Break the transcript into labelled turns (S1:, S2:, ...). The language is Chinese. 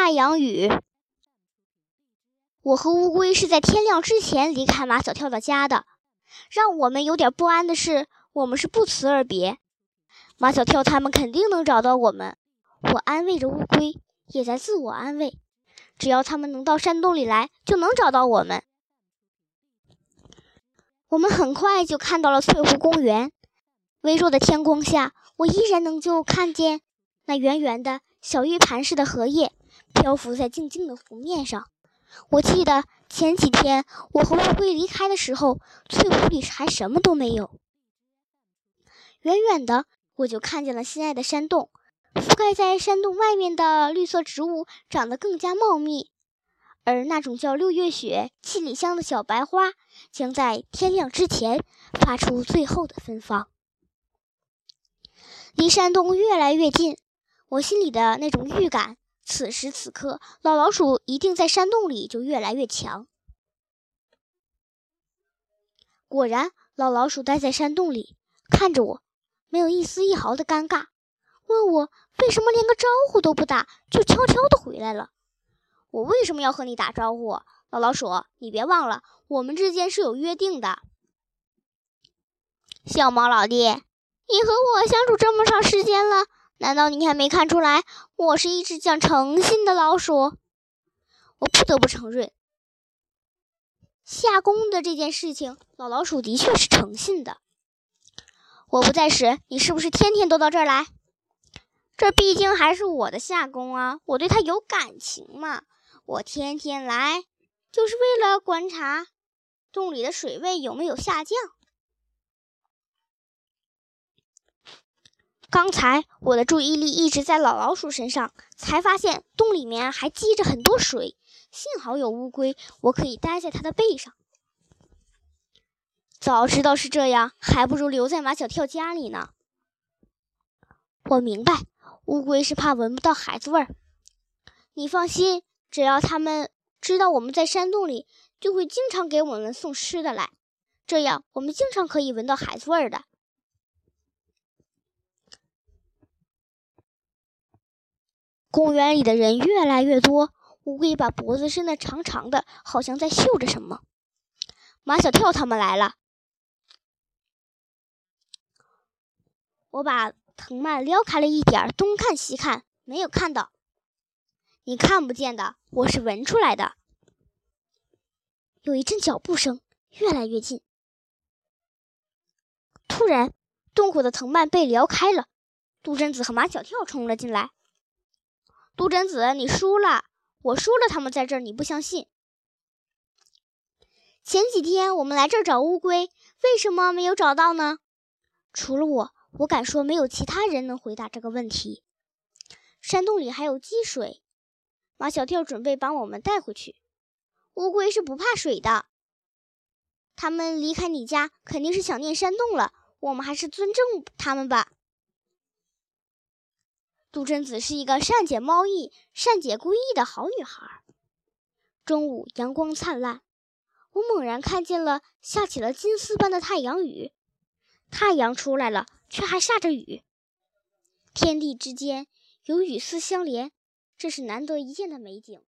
S1: 太阳雨。我和乌龟是在天亮之前离开马小跳的家的。让我们有点不安的是，我们是不辞而别。马小跳他们肯定能找到我们。我安慰着乌龟，也在自我安慰：只要他们能到山洞里来，就能找到我们。我们很快就看到了翠湖公园。微弱的天光下，我依然能就看见那圆圆的小玉盘似的荷叶漂浮在静静的湖面上。我记得前几天我和乌龟离开的时候，翠湖里还什么都没有。远远的，我就看见了心爱的山洞，覆盖在山洞外面的绿色植物长得更加茂密，而那种叫六月雪、七里香的小白花，将在天亮之前发出最后的芬芳。离山洞越来越近，我心里的那种预感，此时此刻老老鼠一定在山洞里就越来越强。果然，老老鼠待在山洞里，看着我，没有一丝一毫的尴尬，问我为什么连个招呼都不打就悄悄的回来了。我为什么要和你打招呼？老老鼠，你别忘了，我们之间是有约定的。小猫老弟。你和我相处这么长时间了，难道你还没看出来我是一只讲诚信的老鼠？我不得不承认，下工的这件事情，老老鼠的确是诚信的。我不在时，你是不是天天都到这儿来？这毕竟还是我的下工啊，我对它有感情嘛。我天天来，就是为了观察洞里的水位有没有下降。刚才我的注意力一直在老老鼠身上，才发现洞里面还积着很多水。幸好有乌龟，我可以待在它的背上。早知道是这样，还不如留在马小跳家里呢。我明白，乌龟是怕闻不到孩子味儿。你放心，只要他们知道我们在山洞里，就会经常给我们送吃的来，这样我们经常可以闻到孩子味儿的。公园里的人越来越多，乌龟把脖子伸得长长的，好像在嗅着什么。马小跳他们来了，我把藤蔓撩开了一点，东看西看，没有看到。你看不见的，我是闻出来的。有一阵脚步声，越来越近。突然，洞口的藤蔓被撩开了，杜真子和马小跳冲了进来。杜真子，你输了！我输了，他们在这儿，你不相信？前几天我们来这儿找乌龟，为什么没有找到呢？除了我，我敢说没有其他人能回答这个问题。山洞里还有积水，马小跳准备把我们带回去。乌龟是不怕水的，他们离开你家肯定是想念山洞了。我们还是尊重他们吧。杜真子是一个善解猫意、善解故意的好女孩。中午阳光灿烂，我猛然看见了下起了金丝般的太阳雨。太阳出来了，却还下着雨。天地之间有雨丝相连，这是难得一见的美景。